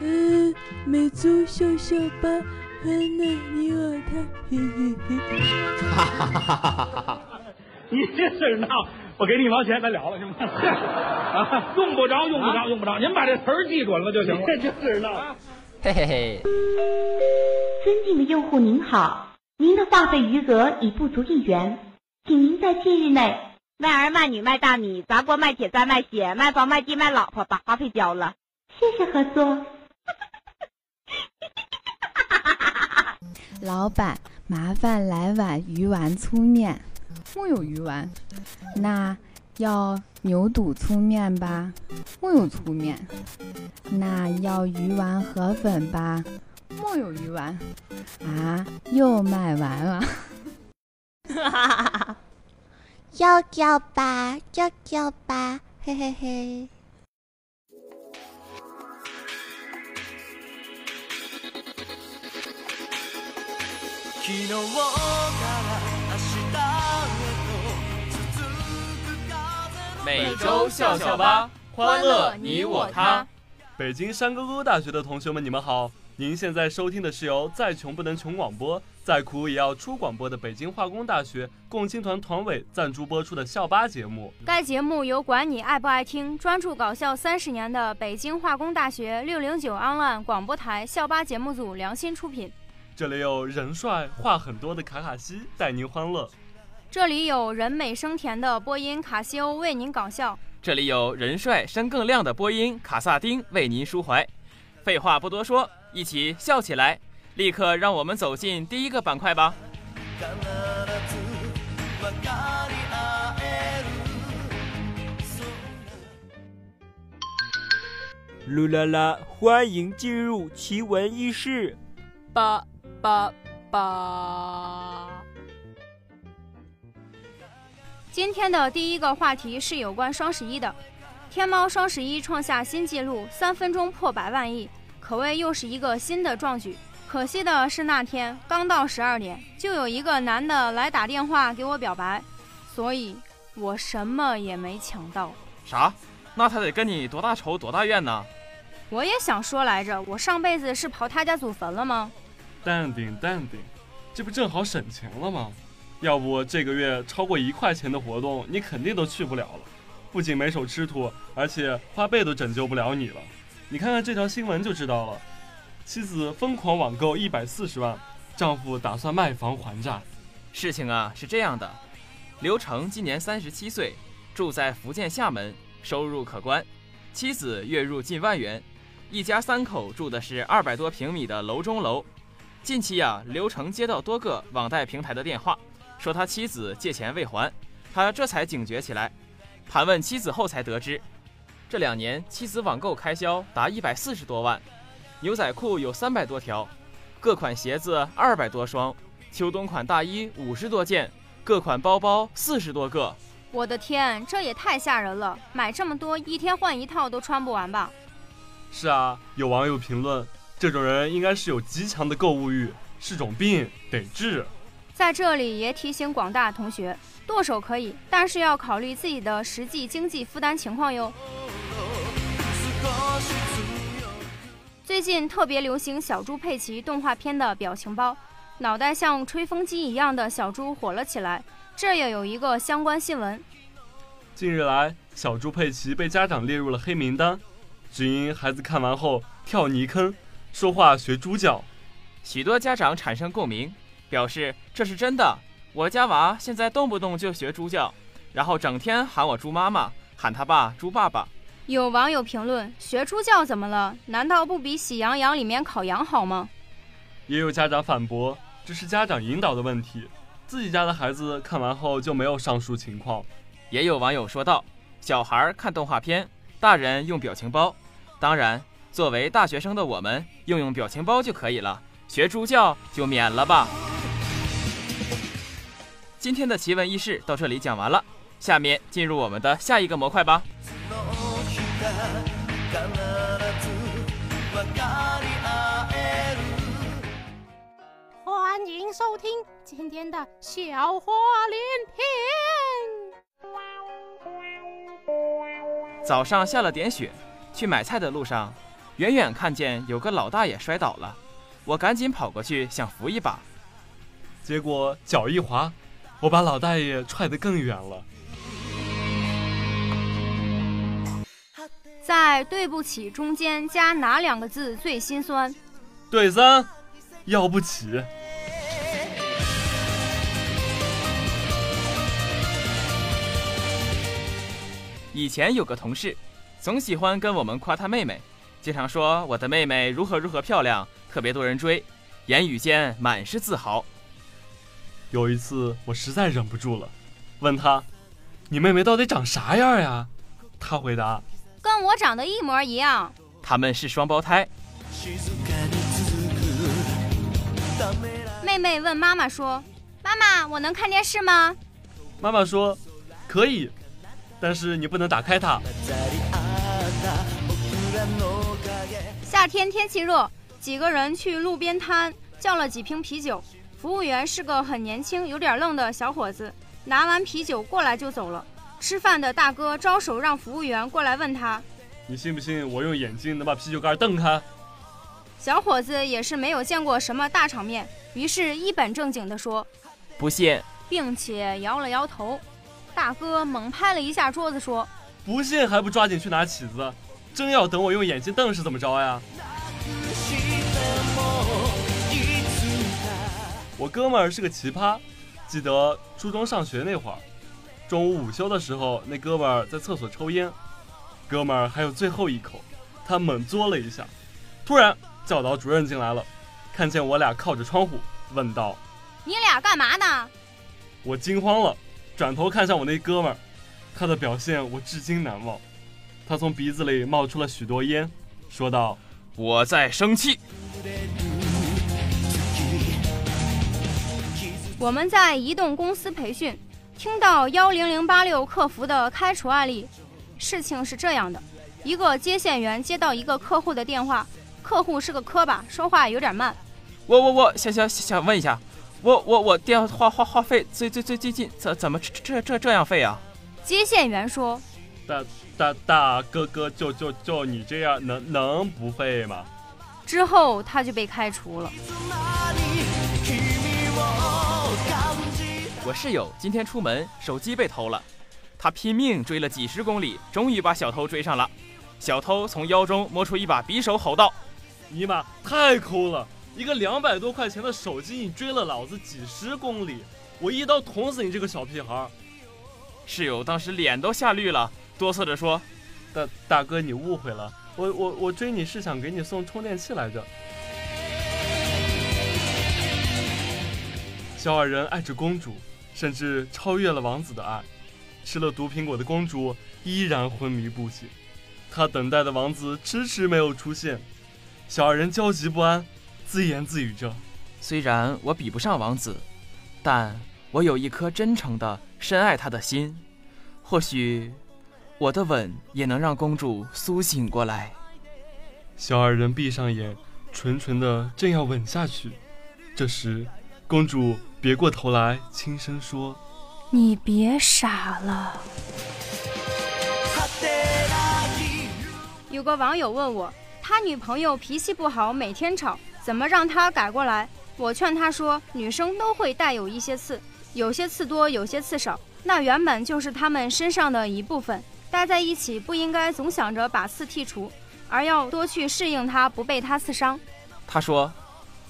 嗯，美足秀秀吧，温暖你我他，嘿嘿嘿。哈哈哈哈哈哈！你这事闹，我给你一毛钱，咱了了行吗？啊，用不着，用不着，用不着，您把这词儿记准了就行了。这就是闹，嘿嘿嘿。尊敬的用户您好，您的话费余额已不足一元，请您在近日内卖儿卖女卖大米砸锅卖铁再卖血卖房卖地卖老婆把话费交了，谢谢合作。老板，麻烦来碗鱼丸粗面。木有鱼丸，那要牛肚粗面吧？木有粗面。那要鱼丸河粉吧？木有鱼丸。啊，又卖完了。哈哈哈哈要叫吧，要叫吧，嘿嘿嘿。每周笑笑吧，欢乐你我他。北京山沟沟大学的同学们，你们好！您现在收听的是由再穷不能穷广播，再苦也要出广播的北京化工大学共青团团委赞助播出的校巴节目。该节目由管你爱不爱听、专注搞笑三十年的北京化工大学六零九 online 广播台校巴节目组良心出品。这里有人帅话很多的卡卡西带您欢乐，这里有人美声甜的播音卡西欧为您搞笑，这里有人帅声更亮的播音卡萨丁为您抒怀。废话不多说，一起笑起来！立刻让我们走进第一个板块吧。噜啦啦，欢迎进入奇闻异事。八。八八。今天的第一个话题是有关双十一的。天猫双十一创下新纪录，三分钟破百万亿，可谓又是一个新的壮举。可惜的是那天刚到十二点，就有一个男的来打电话给我表白，所以我什么也没抢到。啥？那他得跟你多大仇多大怨呢？我也想说来着，我上辈子是刨他家祖坟了吗？淡定淡定，这不正好省钱了吗？要不这个月超过一块钱的活动，你肯定都去不了了。不仅没手吃土，而且花呗都拯救不了你了。你看看这条新闻就知道了。妻子疯狂网购一百四十万，丈夫打算卖房还债。事情啊是这样的，刘成今年三十七岁，住在福建厦门，收入可观，妻子月入近万元，一家三口住的是二百多平米的楼中楼。近期呀，刘成接到多个网贷平台的电话，说他妻子借钱未还，他这才警觉起来。盘问妻子后才得知，这两年妻子网购开销达一百四十多万，牛仔裤有三百多条，各款鞋子二百多双，秋冬款大衣五十多件，各款包包四十多个。我的天，这也太吓人了！买这么多，一天换一套都穿不完吧？是啊，有网友评论。这种人应该是有极强的购物欲，是种病，得治。在这里也提醒广大同学，剁手可以，但是要考虑自己的实际经济负担情况哟。最近特别流行小猪佩奇动画片的表情包，脑袋像吹风机一样的小猪火了起来。这也有一个相关新闻。近日来，小猪佩奇被家长列入了黑名单，只因孩子看完后跳泥坑。说话学猪叫，许多家长产生共鸣，表示这是真的。我家娃现在动不动就学猪叫，然后整天喊我猪妈妈，喊他爸猪爸爸。有网友评论：学猪叫怎么了？难道不比《喜羊羊》里面烤羊好吗？也有家长反驳：这是家长引导的问题，自己家的孩子看完后就没有上述情况。也有网友说道：小孩看动画片，大人用表情包，当然。作为大学生的我们，用用表情包就可以了，学猪叫就免了吧。今天的奇闻异事到这里讲完了，下面进入我们的下一个模块吧。欢迎收听今天的小花连篇。早上下了点雪，去买菜的路上，远远看见有个老大爷摔倒了，我赶紧跑过去想扶一把，结果脚一滑，我把老大爷踹得更远了。在“对不起”中间加哪两个字最心酸？对三，要不起。以前有个同事，总喜欢跟我们夸他妹妹，经常说我的妹妹如何如何漂亮，特别多人追，言语间满是自豪。有一次我实在忍不住了，问他：“你妹妹到底长啥样呀？”他回答：“跟我长得一模一样。”他们是双胞胎。妹妹问妈妈说：“妈妈，我能看电视吗？”妈妈说：“可以。”但是你不能打开它。夏天天气热，几个人去路边摊叫了几瓶啤酒。服务员是个很年轻、有点愣的小伙子，拿完啤酒过来就走了。吃饭的大哥招手让服务员过来问他：“你信不信我用眼睛能把啤酒盖瞪开？”小伙子也是没有见过什么大场面，于是一本正经地说：“不信，并且摇了摇头。大哥猛拍了一下桌子，说：“不信还不抓紧去拿起子！真要等我用眼睛瞪是怎么着呀？”我哥们儿是个奇葩，记得初中上学那会儿，中午午休的时候，那哥们儿在厕所抽烟，哥们儿还有最后一口，他猛嘬了一下，突然教导主任进来了，看见我俩靠着窗户，问道：“你俩干嘛呢？”我惊慌了。转头看向我那哥们儿，他的表现我至今难忘。他从鼻子里冒出了许多烟，说道：“我在生气。”我们在移动公司培训，听到幺零零八六客服的开除案例。事情是这样的：一个接线员接到一个客户的电话，客户是个磕巴，说话有点慢。我我我想想想问一下。我我我电话话话费最最最最近怎怎么这这这这样费啊？接线员说：“大大大哥哥，就就就你这样能能不费吗？”之后他就被开除了。我室友今天出门手机被偷了，他拼命追了几十公里，终于把小偷追上了。小偷从腰中摸出一把匕首，吼道：“尼玛，太抠了！”一个两百多块钱的手机，你追了老子几十公里，我一刀捅死你这个小屁孩！室友当时脸都吓绿了，哆嗦着说：“大大哥，你误会了，我我我追你是想给你送充电器来着。”小矮人爱着公主，甚至超越了王子的爱。吃了毒苹果的公主依然昏迷不醒，她等待的王子迟迟没有出现，小矮人焦急不安。自言自语着：“虽然我比不上王子，但我有一颗真诚的、深爱他的心。或许，我的吻也能让公主苏醒过来。”小矮人闭上眼，纯纯的正要吻下去，这时，公主别过头来，轻声说：“你别傻了。”有个网友问我，他女朋友脾气不好，每天吵。怎么让他改过来？我劝他说：“女生都会带有一些刺，有些刺多，有些刺少，那原本就是她们身上的一部分。待在一起不应该总想着把刺剔除，而要多去适应它，不被它刺伤。”他说：“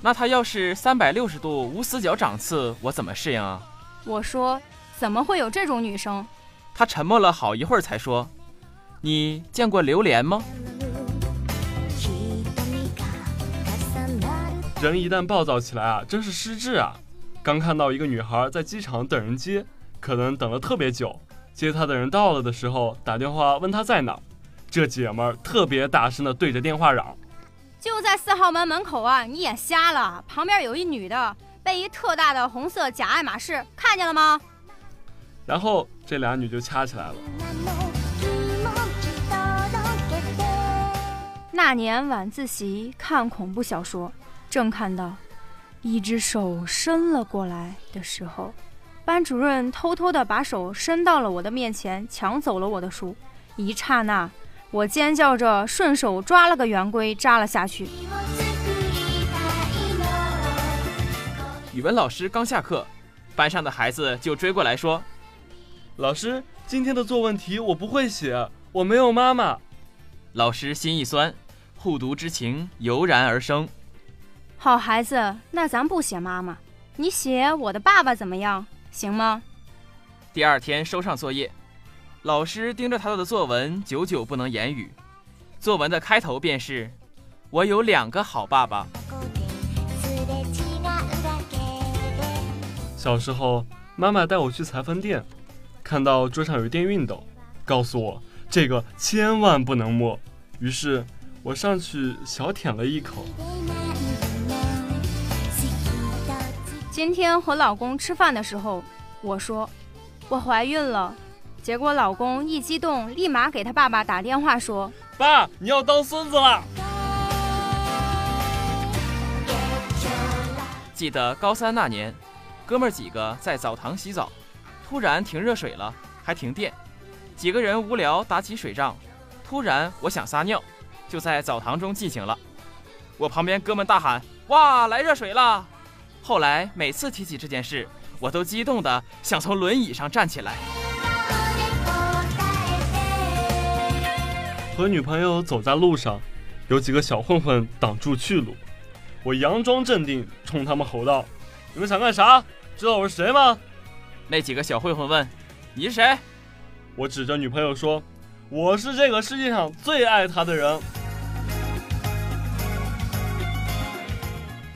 那他要是三百六十度无死角长刺，我怎么适应啊？”我说：“怎么会有这种女生？”他沉默了好一会儿才说：“你见过榴莲吗？”人一旦暴躁起来啊，真是失智啊！刚看到一个女孩在机场等人接，可能等了特别久，接她的人到了的时候，打电话问她在哪，这姐们儿特别大声的对着电话嚷：“就在四号门门口啊！你眼瞎了？旁边有一女的被一特大的红色假爱马仕，看见了吗？”然后这俩女就掐起来了。那年晚自习看恐怖小说。正看到一只手伸了过来的时候，班主任偷偷的把手伸到了我的面前，抢走了我的书。一刹那，我尖叫着顺手抓了个圆规扎了下去。语文老师刚下课，班上的孩子就追过来说：“老师，今天的作文题我不会写，我没有妈妈。”老师心一酸，护犊之情油然而生。好孩子，那咱不写妈妈，你写我的爸爸怎么样？行吗？第二天收上作业，老师盯着他的作文，久久不能言语。作文的开头便是：“我有两个好爸爸。”小时候，妈妈带我去裁缝店，看到桌上有电熨斗，告诉我这个千万不能摸。于是，我上去小舔了一口。今天和老公吃饭的时候，我说我怀孕了，结果老公一激动，立马给他爸爸打电话说：“爸，你要当孙子了。”记得高三那年，哥们儿几个在澡堂洗澡，突然停热水了，还停电，几个人无聊打起水仗，突然我想撒尿，就在澡堂中进行了。我旁边哥们大喊：“哇，来热水了！”后来每次提起这件事，我都激动的想从轮椅上站起来。和女朋友走在路上，有几个小混混挡住去路，我佯装镇定，冲他们吼道：“你们想干啥？知道我是谁吗？”那几个小混混问：“你是谁？”我指着女朋友说：“我是这个世界上最爱她的人。”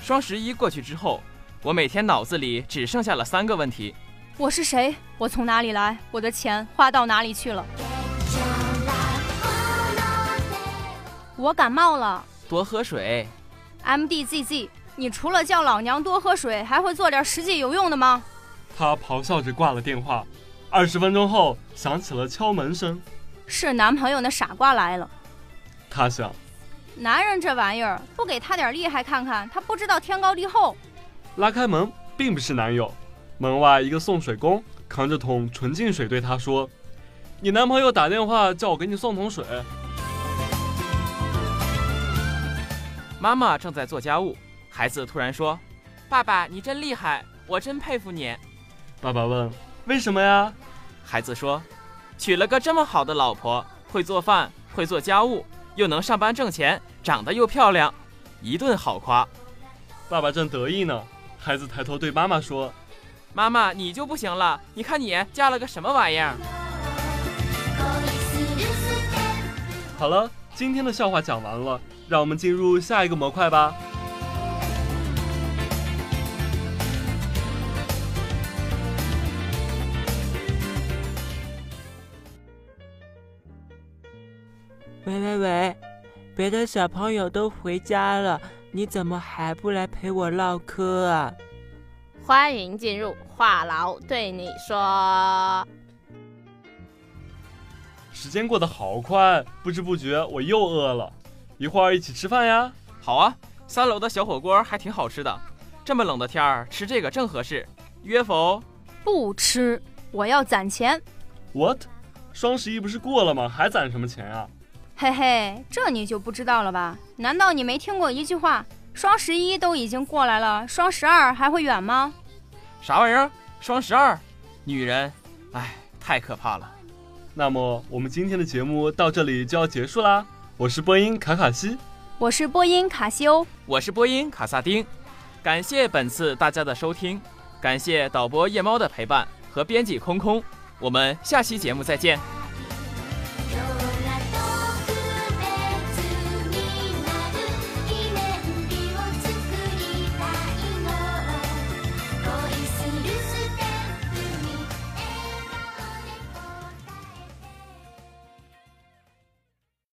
双十一过去之后。我每天脑子里只剩下了三个问题：我是谁？我从哪里来？我的钱花到哪里去了？我感冒了，多喝水。MDZZ，你除了叫老娘多喝水，还会做点实际有用的吗？他咆哮着挂了电话。二十分钟后，响起了敲门声，是男朋友那傻瓜来了。他想，男人这玩意儿，不给他点厉害看看，他不知道天高地厚。拉开门，并不是男友。门外一个送水工扛着桶纯净水，对他说：“你男朋友打电话叫我给你送桶水。”妈妈正在做家务，孩子突然说：“爸爸，你真厉害，我真佩服你。”爸爸问：“为什么呀？”孩子说：“娶了个这么好的老婆，会做饭，会做家务，又能上班挣钱，长得又漂亮，一顿好夸。”爸爸正得意呢。孩子抬头对妈妈说：“妈妈，你就不行了，你看你嫁了个什么玩意儿？”好了，今天的笑话讲完了，让我们进入下一个模块吧。喂喂喂，别的小朋友都回家了。你怎么还不来陪我唠嗑啊？欢迎进入话痨对你说。时间过得好快，不知不觉我又饿了。一会儿一起吃饭呀？好啊，三楼的小火锅还挺好吃的。这么冷的天儿，吃这个正合适。约否？不吃，我要攒钱。What？双十一不是过了吗？还攒什么钱啊？嘿嘿，这你就不知道了吧？难道你没听过一句话：双十一都已经过来了，双十二还会远吗？啥玩意儿？双十二？女人，哎，太可怕了。那么我们今天的节目到这里就要结束啦。我是播音卡卡西，我是播音卡西欧，我是播音卡萨丁。感谢本次大家的收听，感谢导播夜猫的陪伴和编辑空空。我们下期节目再见。